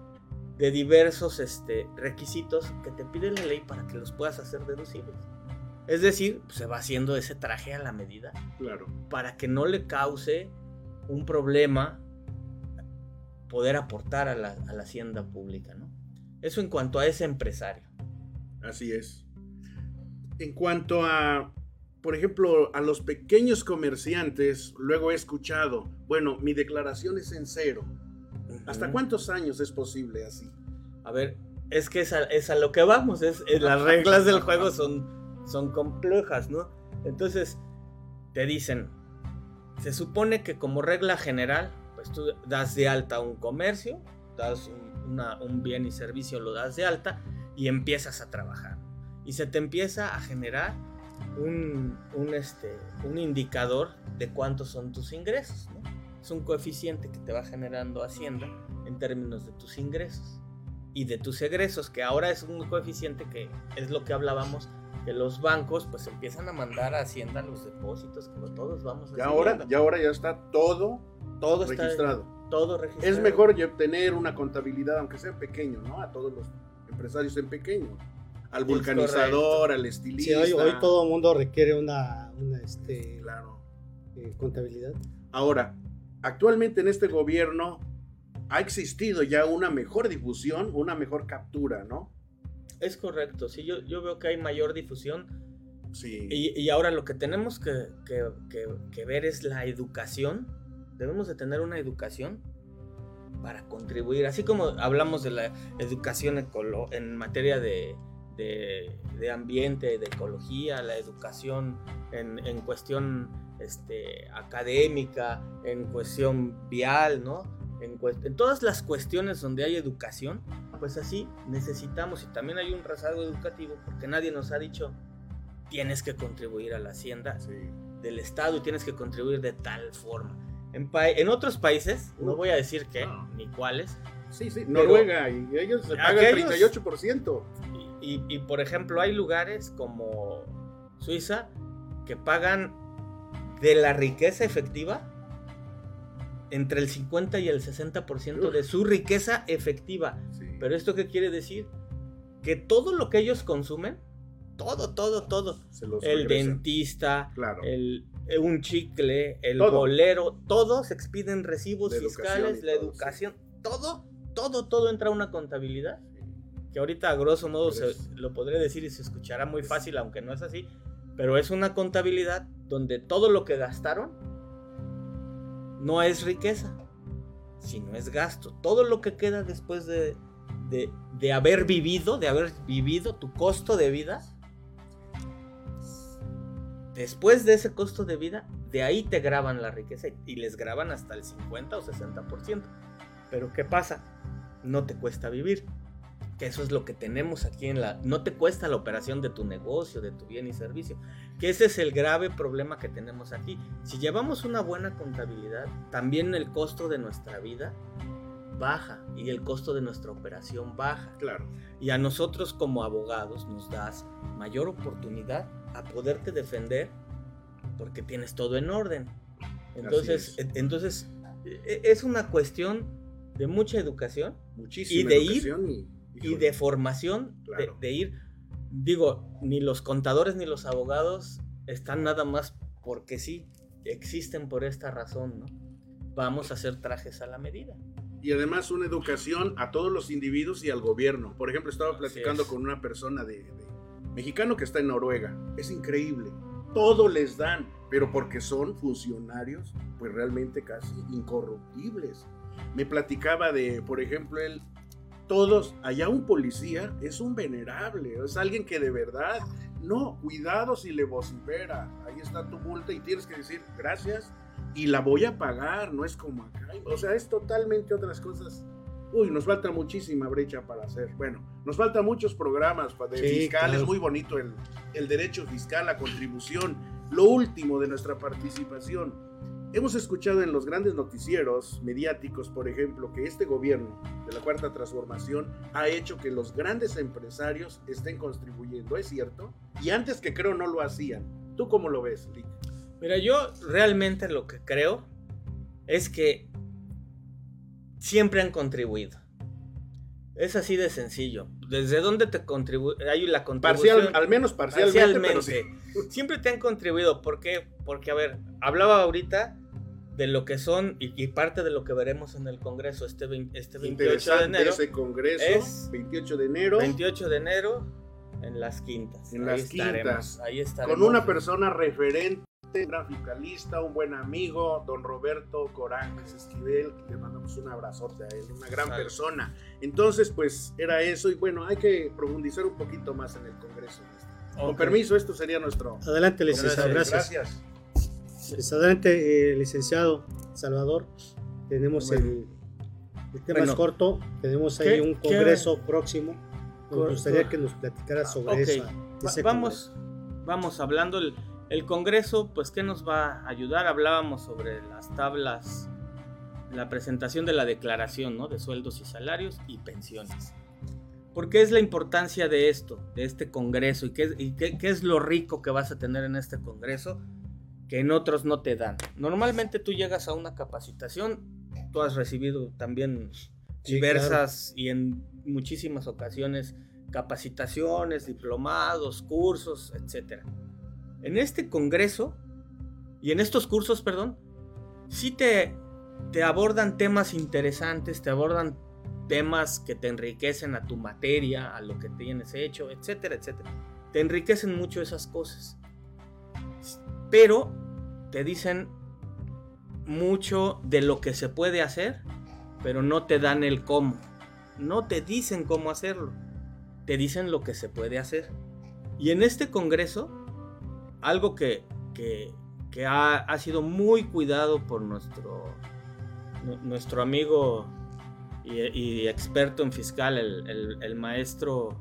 de diversos este, requisitos que te pide la ley para que los puedas hacer deducibles. Es decir, pues, se va haciendo ese traje a la medida. Claro. Para que no le cause un problema poder aportar a la, a la hacienda pública, ¿no? Eso en cuanto a ese empresario. Así es. En cuanto a, por ejemplo, a los pequeños comerciantes, luego he escuchado, bueno, mi declaración es en cero. ¿Hasta cuántos años es posible así? A ver, es que es a, lo que vamos, es, las reglas del juego son, son complejas, ¿no? Entonces, te dicen, se supone que como regla general, pues tú das de alta un comercio, das un bien y servicio, lo das de alta y empiezas a trabajar y se te empieza a generar un, este, un indicador de cuántos son tus ingresos. Es un coeficiente que te va generando Hacienda en términos de tus ingresos y de tus egresos, que ahora es un coeficiente que es lo que hablábamos, que los bancos pues empiezan a mandar a Hacienda los depósitos, que todos vamos a ya ahora, ya ahora ya está todo, todo registrado. todo registrado. Es mejor tener una contabilidad, aunque sea pequeño, ¿no? A todos los empresarios en pequeño al vulcanizador, al estilista. Sí, hoy, todo el mundo requiere una, este, claro. Eh, contabilidad. Ahora, actualmente en este gobierno ha existido ya una mejor difusión, una mejor captura, ¿no? Es correcto, sí, yo, yo veo que hay mayor difusión. Sí. Y, ahora lo que tenemos que, que, ver es la educación. Debemos de tener una educación para contribuir, así como hablamos de la educación en materia de, de, ambiente, de ecología, la educación en, cuestión este, académica, en cuestión vial, ¿no? En, en, todas las cuestiones donde hay educación, pues así necesitamos, y también hay un rezago educativo, porque nadie nos ha dicho, tienes que contribuir a la hacienda del Estado y tienes que contribuir de tal forma. En, en otros países, no voy a decir qué, ni cuáles. Sí, sí, Noruega, y ellos se pagan el 38%. Y, por ejemplo, hay lugares como Suiza que pagan de la riqueza efectiva entre el 50 y el 60% de su riqueza efectiva. Pero esto qué quiere decir? Que todo lo que ellos consumen, todo, todo, todo, el dentista, el, eh, un chicle, el bolero, todos expiden recibos fiscales, la educación, todo, todo, todo entra a una contabilidad. Que ahorita a grosso modo se, lo podré decir y se escuchará muy fácil, aunque no es así, pero es una contabilidad donde todo lo que gastaron no es riqueza, sino es gasto. Todo lo que queda después de, de, haber vivido, de haber vivido tu costo de vida, después de ese costo de vida, de ahí te graban la riqueza y les graban hasta el 50 o 60%. Pero ¿qué pasa? No te cuesta vivir que eso es lo que tenemos aquí en la... No te cuesta la operación de tu negocio, de tu bien y servicio, que ese es el grave problema que tenemos aquí. Si llevamos una buena contabilidad, también el costo de nuestra vida baja y el costo de nuestra operación baja. Claro. Y a nosotros como abogados nos das mayor oportunidad a poderte defender porque tienes todo en orden. Entonces, es. entonces e, es una cuestión de mucha educación Muchísima y de ir y de formación, de, ir, digo, ni los contadores ni los abogados están nada más porque sí, existen por esta razón, ¿no? Vamos a hacer trajes a la medida. Y además una educación a todos los individuos y al gobierno. Por ejemplo, estaba platicando con una persona de, mexicano que está en Noruega. Es increíble. Todo les dan, pero porque son funcionarios, pues realmente casi incorruptibles. Me platicaba de, por ejemplo, él todos, allá un policía es un venerable, es alguien que de verdad, no, cuidado si le vocifera, ahí está tu multa y tienes que decir gracias y la voy a pagar, no es como acá, o sea, es totalmente otras cosas. Uy, nos falta muchísima brecha para hacer. Bueno, nos faltan muchos programas de fiscales, muy bonito el, el derecho fiscal, la contribución, lo último de nuestra participación Hemos escuchado en los grandes noticieros mediáticos, por ejemplo, que este gobierno de la Cuarta Transformación ha hecho que los grandes empresarios estén contribuyendo, ¿es cierto? Y antes que creo no lo hacían. ¿Tú cómo lo ves, Lick? Mira, yo realmente lo que creo es que siempre han contribuido. Es así de sencillo. ¿Desde dónde te contribuye? Hay la contribución. al menos parcialmente. Siempre te han contribuido. ¿Por qué? Porque, a ver, hablaba ahorita de lo que son y, parte de lo que veremos en el Congreso este, este 28 de enero. Ese Congreso, es 28 de enero. 28 de enero en las quintas. En las quintas. Ahí estaremos. Con una persona referente un graficalista, un buen amigo, don Roberto Coranges Esquivel, le mandamos un abrazote a él, una gran persona. Entonces, pues era eso y bueno, hay que profundizar un poquito más en el Congreso. Con permiso, esto sería nuestro... Adelante, licenciado, gracias. Gracias. Adelante, eh, licenciado Salvador. Tenemos el, tema es corto, tenemos ahí un congreso próximo. Nos gustaría que nos platicara sobre eso. vamos, vamos hablando... El, el Congreso, pues, ¿qué nos va a ayudar? Hablábamos sobre las tablas, la presentación de la declaración, ¿no? De sueldos y salarios y pensiones. ¿Por qué es la importancia de esto, de este Congreso? ¿Y, qué, qué, es lo rico que vas a tener en este Congreso que en otros no te dan? Normalmente tú llegas a una capacitación, tú has recibido también diversas y en muchísimas ocasiones capacitaciones, diplomados, cursos, etcétera en este congreso y en estos cursos, perdón, sí te, te abordan temas interesantes, te abordan temas que te enriquecen a tu materia, a lo que tienes hecho, etcétera, etcétera. Te enriquecen mucho esas cosas. Pero te dicen mucho de lo que se puede hacer, pero no te dan el cómo. No te dicen cómo hacerlo. Te dicen lo que se puede hacer. Y en este congreso algo que, ha, sido muy cuidado por nuestro, nuestro amigo y, experto en fiscal, el, maestro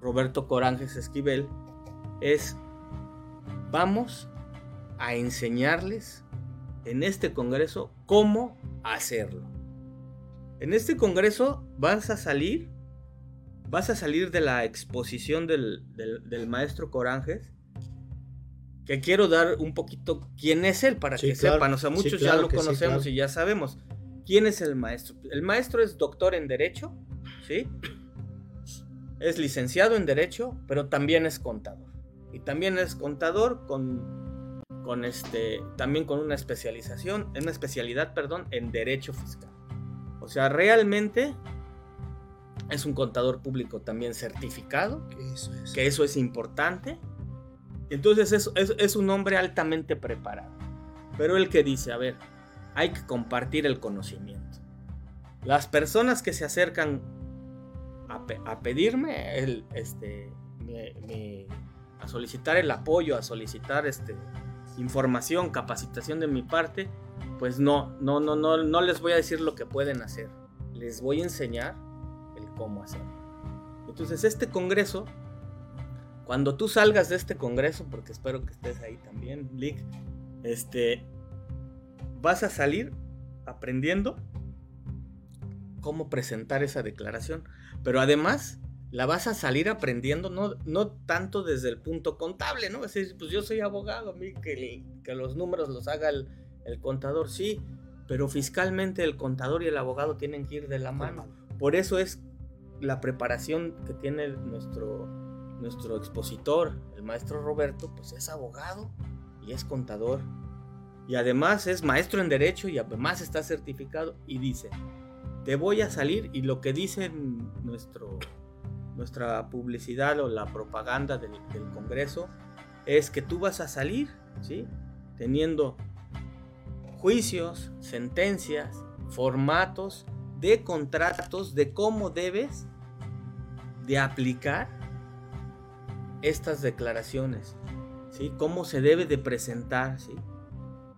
Roberto Coranges Esquivel, es vamos a enseñarles en este Congreso cómo hacerlo. En este Congreso vas a salir, vas a salir de la exposición del, del maestro Coranges que quiero dar un poquito quién es él para que sepan. O sea, muchos ya lo conocemos y ya sabemos. ¿Quién es el maestro? El maestro es doctor en Derecho, ¿sí? Es licenciado en Derecho, pero también es contador. Y también es contador con, con este, también con una especialización, una especialidad, perdón, en Derecho Fiscal. O sea, realmente es un contador público también certificado, que eso es importante entonces es, es, un hombre altamente preparado. Pero el que dice, a ver, hay que compartir el conocimiento. Las personas que se acercan a, pedirme, el, este, a solicitar el apoyo, a solicitar este, información, capacitación de mi parte, pues no, no, no, no, no les voy a decir lo que pueden hacer. Les voy a enseñar el cómo hacerlo. Entonces este congreso cuando tú salgas de este congreso, porque espero que estés ahí también, Lick, este, vas a salir aprendiendo cómo presentar esa declaración, pero además la vas a salir aprendiendo no, no tanto desde el punto contable, ¿no? Es decir, pues yo soy abogado, a mí que, que los números los haga el, el contador, sí, pero fiscalmente el contador y el abogado tienen que ir de la mano. Por eso es la preparación que tiene nuestro nuestro expositor, el maestro Roberto, pues es abogado y es contador. Y además es maestro en derecho y además está certificado y dice, te voy a salir y lo que dice nuestro, nuestra publicidad o la propaganda del, Congreso es que tú vas a salir, ¿sí? Teniendo juicios, sentencias, formatos de contratos de cómo debes de aplicar estas declaraciones, ¿sí? Cómo se debe de presentar, ¿sí?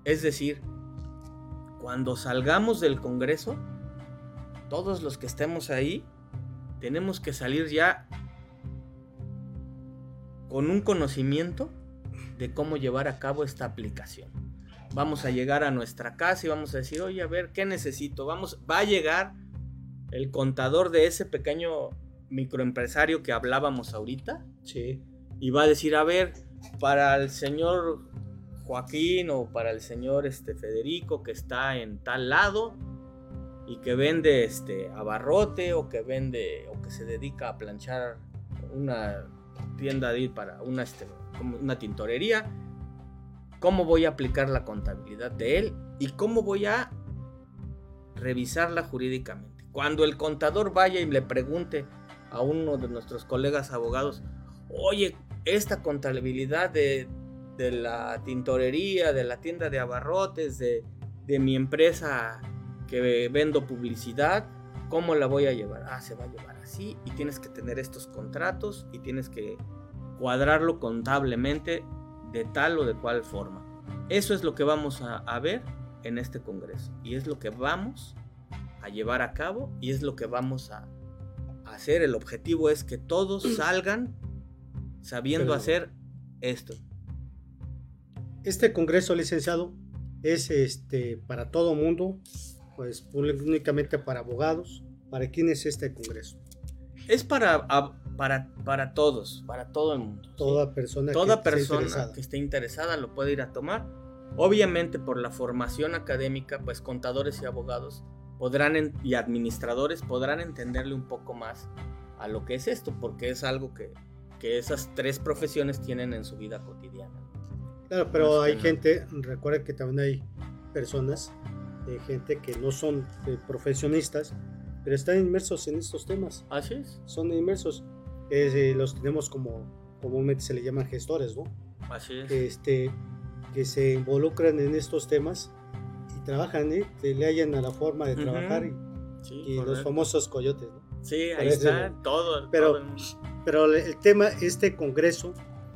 Es decir, cuando salgamos del Congreso, todos los que estemos ahí, tenemos que salir ya con un conocimiento de cómo llevar a cabo esta aplicación. Vamos a llegar a nuestra casa y vamos a decir, oye, a ver, ¿qué necesito? Vamos, va a llegar el contador de ese pequeño microempresario que hablábamos ahorita. Sí y va a decir, a ver, para el señor Joaquín o para el señor este, Federico que está en tal lado y que vende este abarrote o que vende o que se dedica a planchar una tienda de para una, este, una tintorería, cómo voy a aplicar la contabilidad de él y cómo voy a revisarla jurídicamente. Cuando el contador vaya y le pregunte a uno de nuestros colegas abogados, oye, esta contabilidad de, de la tintorería, de la tienda de abarrotes, de, de mi empresa que vendo publicidad, ¿cómo la voy a llevar? Ah, se va a llevar así y tienes que tener estos contratos y tienes que cuadrarlo contablemente de tal o de cual forma. Eso es lo que vamos a, ver en este Congreso y es lo que vamos a llevar a cabo y es lo que vamos a, hacer. El objetivo es que todos salgan sabiendo hacer esto. Este Congreso, licenciado, es este para todo mundo, pues únicamente para abogados. ¿Para quién es este Congreso? Es para, para, para todos, para todo el mundo. Toda persona, Toda que, persona esté que esté interesada lo puede ir a tomar. Obviamente por la formación académica, pues contadores y abogados podrán y administradores podrán entenderle un poco más a lo que es esto, porque es algo que, que esas tres profesiones tienen en su vida cotidiana. Claro, pero hay gente, recuerda que también hay personas, eh, gente que no son eh, profesionistas, pero están inmersos en estos temas. Así es. Son inmersos. Eh, los tenemos como comúnmente se le llaman gestores, ¿no? Así es. Este, que se involucran en estos temas y trabajan, ¿eh? le hallan a la forma de trabajar y, los famosos coyotes, ¿no? Sí, ahí está, todo. Pero, pero el tema, este congreso,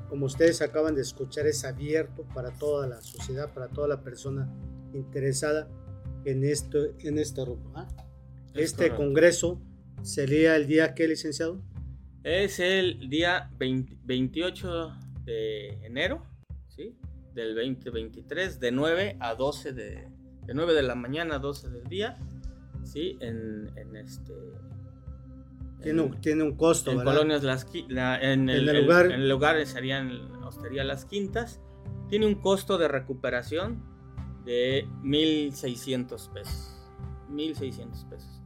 como ustedes acaban de escuchar, es abierto para toda la sociedad, para toda la persona interesada en esto, en este rubro. ¿ah? Este congreso sería el día que, licenciado? Es el día 28 de enero, ¿sí? Del 2023, de 9 a 12 de, de 9 de la mañana a 12 del día, ¿sí? En, en este... Tiene un, tiene un costo, en Colonias Las en, el, lugar. en el lugar serían Hostería Las Quintas. Tiene un costo de recuperación de 1.600 pesos. 1.600 pesos.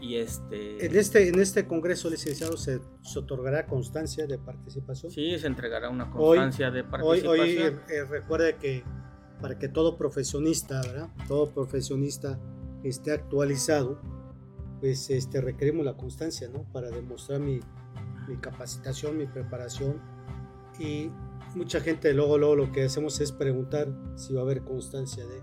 Y este... En este, en este congreso, licenciado, se, otorgará constancia de participación. Sí, se entregará una constancia de participación. Hoy, hoy eh, recuerde que para que todo profesionista, ¿verdad? Todo profesionista esté actualizado, pues este, requerimos la constancia, ¿no? Para demostrar mi, mi capacitación, mi preparación. Y mucha gente luego, luego lo que hacemos es preguntar si va a haber constancia de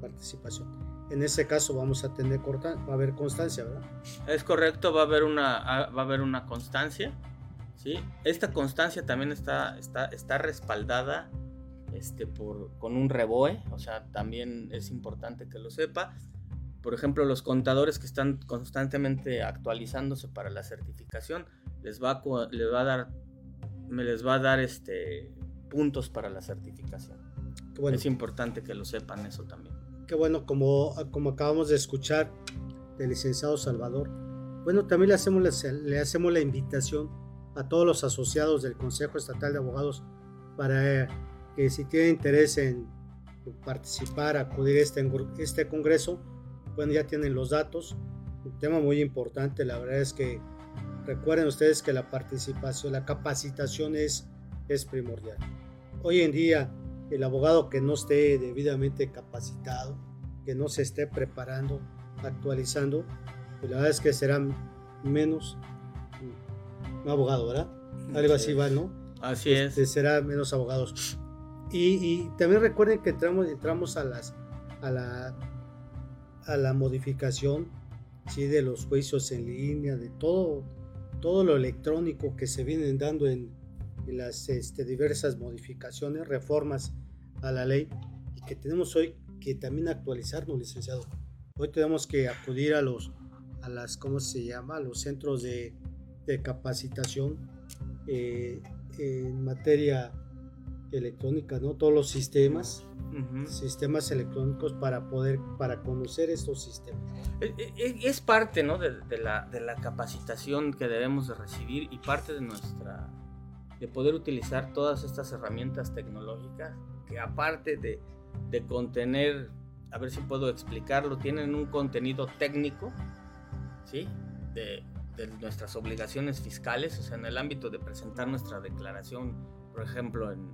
participación en ese caso vamos a tener corta, va a haber constancia, ¿verdad? Es correcto, va a haber una, va a haber una constancia, ¿sí? Esta constancia también está, está, está respaldada este, por, con un reboe, o sea, también es importante que lo sepa. Por ejemplo, los contadores que están constantemente actualizándose para la certificación, les va les va a dar, me les va a dar este, puntos para la certificación. Es importante que lo sepan eso también que bueno, como, como acabamos de escuchar del licenciado Salvador, bueno, también le hacemos, le hacemos la invitación a todos los asociados del Consejo Estatal de Abogados para que si tienen interés en participar, acudir a este, este congreso, bueno, ya tienen los datos. Un tema muy importante, la verdad es que recuerden ustedes que la participación, la capacitación es, es primordial. Hoy en día el abogado que no esté debidamente capacitado, que no se esté preparando, actualizando, pues la verdad es que será menos un abogado, ¿verdad? Algo así va, ¿no? Así este, es. Será menos abogados. Y, también recuerden que entramos, entramos a, las, a, la, a la modificación ¿sí? de los juicios en línea, de todo, todo lo electrónico que se vienen dando en, las este, diversas modificaciones, reformas a la ley y que tenemos hoy que también actualizarnos, licenciado. Hoy tenemos que acudir a los, a las, ¿cómo se llama? A los centros de, de capacitación eh, en materia electrónica, ¿no? Todos los sistemas, sistemas electrónicos para poder, para conocer estos sistemas. E, e, e, es, parte, ¿no? De, de, la, de la capacitación que debemos de recibir y parte de nuestra de poder utilizar todas estas herramientas tecnológicas que aparte de, de contener, a ver si puedo explicarlo, tienen un contenido técnico, ¿sí? De, de nuestras obligaciones fiscales, o sea, en el ámbito de presentar nuestra declaración, por ejemplo, en,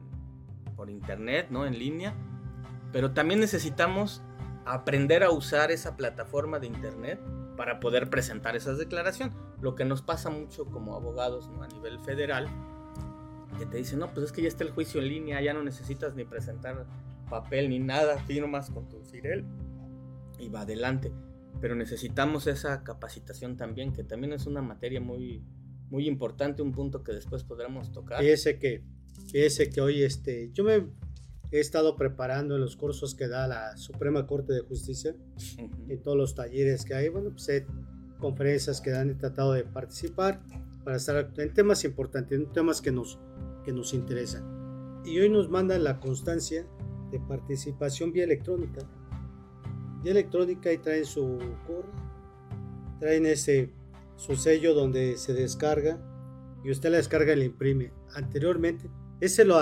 por internet, ¿no? En línea, pero también necesitamos aprender a usar esa plataforma de internet para poder presentar esas declaraciones. Lo que nos pasa mucho como abogados ¿no? a nivel federal, que te dicen, no, pues es que ya está el juicio en línea, ya no necesitas ni presentar papel ni nada, firmas con tu FIREL y va adelante. Pero necesitamos esa capacitación también, que también es una materia muy, muy importante, un punto que después podremos tocar. Fíjese que, fíjese que hoy este, yo me he estado preparando en los cursos que da la Suprema Corte de Justicia, en todos los talleres que hay, bueno, pues he, conferencias que han tratado de participar para estar en temas importantes, en temas que nos, que nos interesan. Y hoy nos mandan la constancia de participación vía electrónica. Vía electrónica y traen su correo, traen ese su sello donde se descarga y usted la descarga y la imprime. Anteriormente, ese lo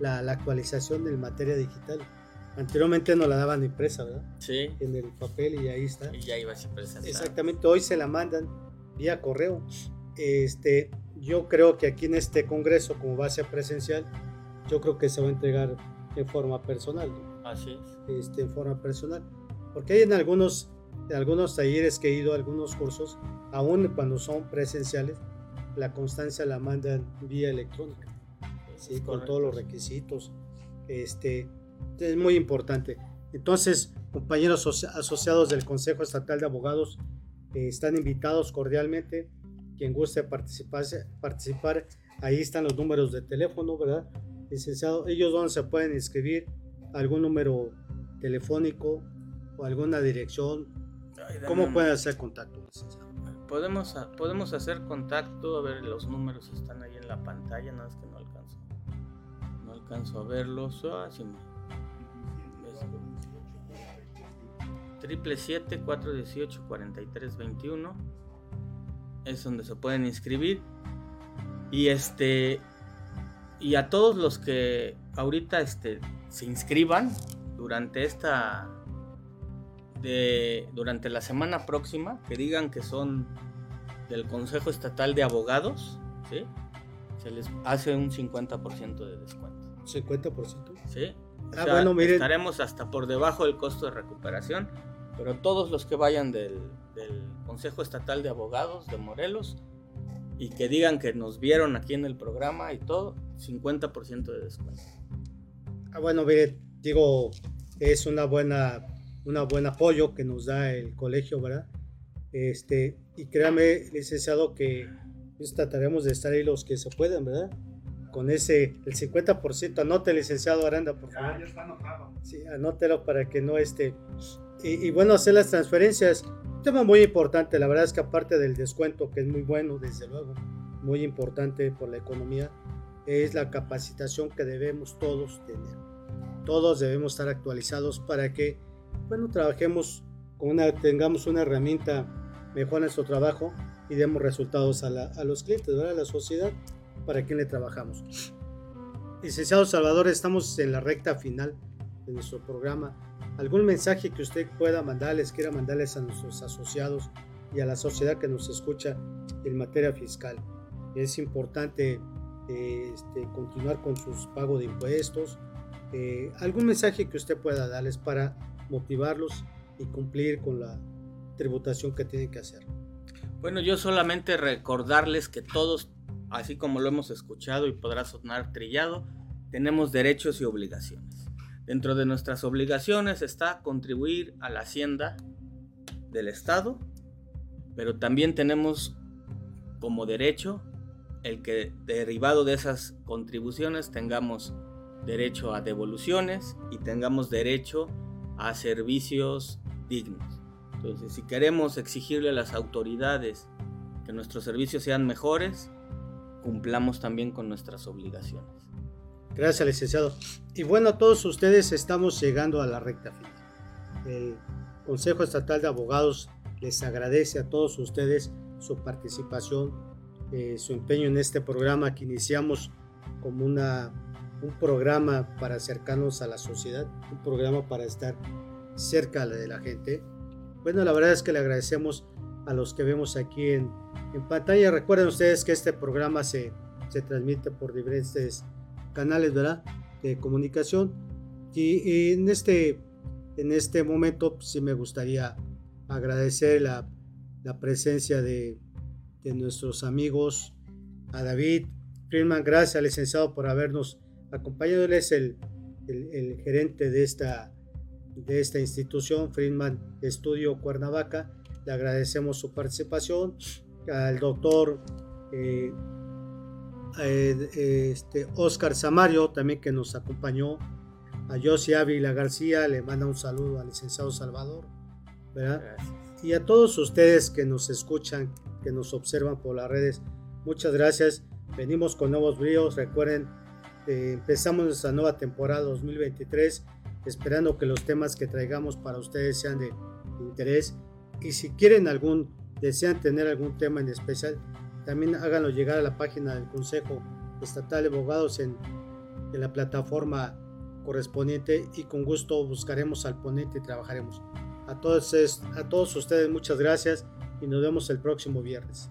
la, la actualización de materia digital. Anteriormente no la daban impresa, ¿verdad? Sí. En el papel y ahí está. Y ya iba a. Exactamente, hoy se la mandan vía correo. Este, yo creo que aquí en este congreso, como va a ser presencial, yo creo que se va a entregar en forma personal. Así es. Este, en forma personal. Porque hay en algunos, en algunos talleres que he ido, algunos cursos, aún cuando son presenciales, la constancia la mandan vía electrónica. ¿Sí? con todos los requisitos. Este, es muy importante. Entonces, compañeros asociados del Consejo Estatal de Abogados eh, están invitados cordialmente. Quien guste participar, participar, ahí están los números de teléfono, ¿verdad? Licenciado, ellos donde se pueden inscribir, algún número telefónico o alguna dirección. ¿Cómo pueden hacer contacto, Podemos, podemos hacer contacto, a ver, los números están ahí en la pantalla, nada más que no alcanzo a verlos. Ah, Triple 7 418 43 21 es donde se pueden inscribir y este y a todos los que ahorita este se inscriban durante esta de durante la semana próxima que digan que son del Consejo Estatal de Abogados, ¿sí? se les hace un 50% de descuento. 50%. Sí. Ah, bueno, miren. Estaremos hasta por debajo del costo de recuperación, pero todos los que vayan del, Consejo Estatal de Abogados de Morelos y que digan que nos vieron aquí en el programa y todo, 50% de descuento. Ah, bueno, miren, digo, es una buena, una buen apoyo que nos da el colegio, ¿verdad? Este, y créame, licenciado, que pues, trataremos de estar ahí los que se puedan, ¿verdad? Con ese, el 50%. Anote, licenciado Aranda, por favor. Ya, está anotado. Sí, anótelo para que no esté. Y, bueno, hacer las transferencias. Un tema muy importante, la verdad es que aparte del descuento, que es muy bueno, desde luego, muy importante por la economía, es la capacitación que debemos todos tener. Todos debemos estar actualizados para que, bueno, trabajemos con una, tengamos una herramienta mejor en nuestro trabajo y demos resultados a, a los clientes, ¿verdad? a la sociedad para quién le trabajamos. Licenciado Salvador, estamos en la recta final de nuestro programa. ¿Algún mensaje que usted pueda mandarles, quiera mandarles a nuestros asociados y a la sociedad que nos escucha en materia fiscal? Es importante eh, este, continuar con sus pagos de impuestos. Eh, ¿Algún mensaje que usted pueda darles para motivarlos y cumplir con la tributación que tienen que hacer? Bueno, yo solamente recordarles que todos así como lo hemos escuchado y podrá sonar trillado, tenemos derechos y obligaciones. Dentro de nuestras obligaciones está contribuir a la hacienda del Estado, pero también tenemos como derecho el que derivado de esas contribuciones tengamos derecho a devoluciones y tengamos derecho a servicios dignos. Entonces, si queremos exigirle a las autoridades que nuestros servicios sean mejores, cumplamos también con nuestras obligaciones. Gracias, licenciado. Y bueno, todos ustedes estamos llegando a la recta final. El Consejo Estatal de Abogados les agradece a todos ustedes su participación, eh, su empeño en este programa que iniciamos como una un programa para acercarnos a la sociedad, un programa para estar cerca de la gente. Bueno, la verdad es que le agradecemos a los que vemos aquí en, en pantalla. Recuerden ustedes que este programa se, se transmite por diferentes canales ¿verdad? de comunicación. Y, en, este, en este momento pues, sí me gustaría agradecer la, la presencia de, de, nuestros amigos, a David Friedman, gracias licenciado por habernos acompañado. Él es el, el, el gerente de esta, de esta institución, Friedman Estudio Cuernavaca. Le agradecemos su participación. Al doctor eh, eh, este, Oscar Samario, también que nos acompañó. A Josie Ávila García, le manda un saludo al licenciado Salvador. Y a todos ustedes que nos escuchan, que nos observan por las redes, muchas gracias. Venimos con nuevos bríos. Recuerden, eh, empezamos nuestra nueva temporada 2023, esperando que los temas que traigamos para ustedes sean de interés. Y si quieren algún, desean tener algún tema en especial, también háganlo llegar a la página del Consejo Estatal de Abogados en, en la plataforma correspondiente y con gusto buscaremos al ponente y trabajaremos. A todos, a todos ustedes muchas gracias y nos vemos el próximo viernes.